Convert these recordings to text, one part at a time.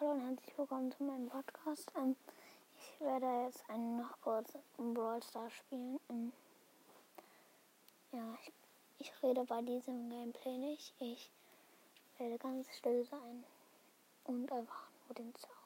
Hallo und herzlich willkommen zu meinem Podcast. Ähm, ich werde jetzt einen noch kurz Brawl Stars spielen. Ähm, ja, ich, ich rede bei diesem Gameplay nicht. Ich werde ganz still sein und einfach nur den Sound.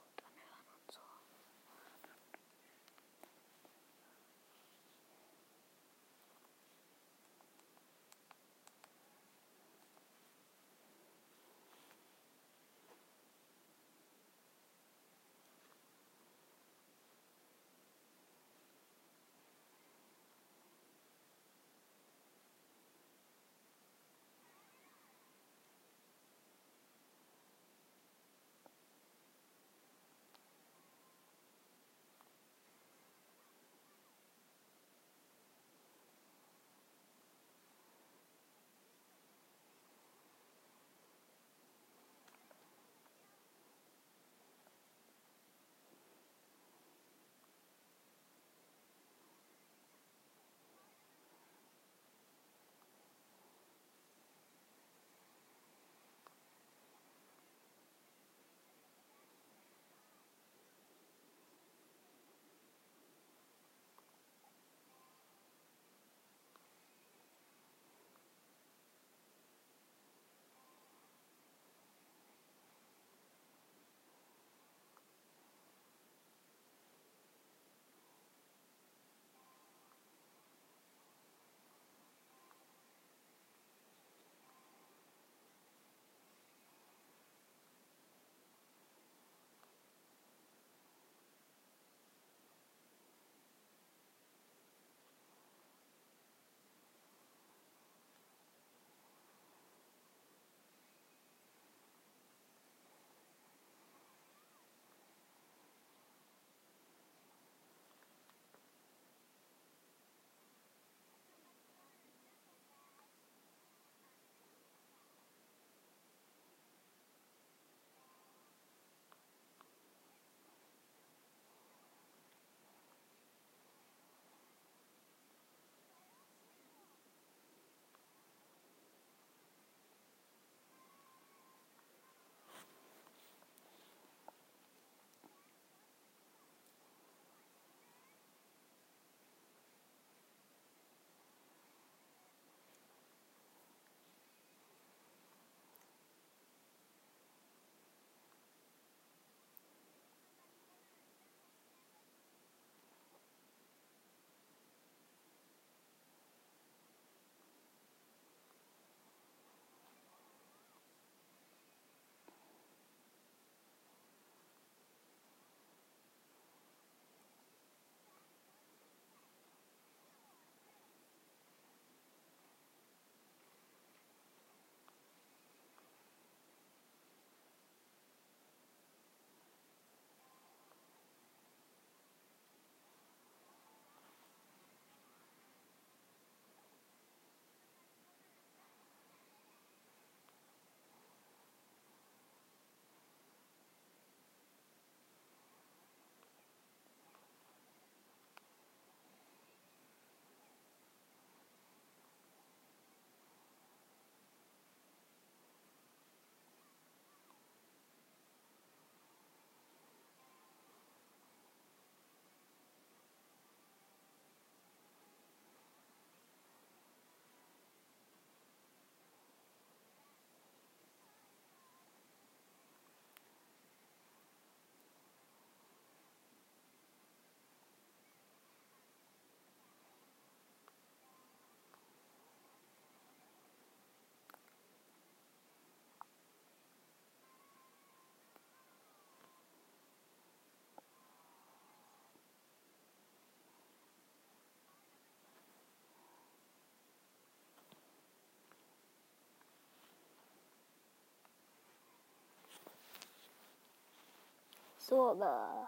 做了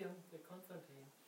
William the Constantine.